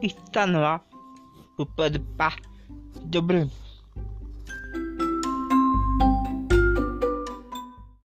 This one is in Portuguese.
Está no ar o Pode Par do Bruno.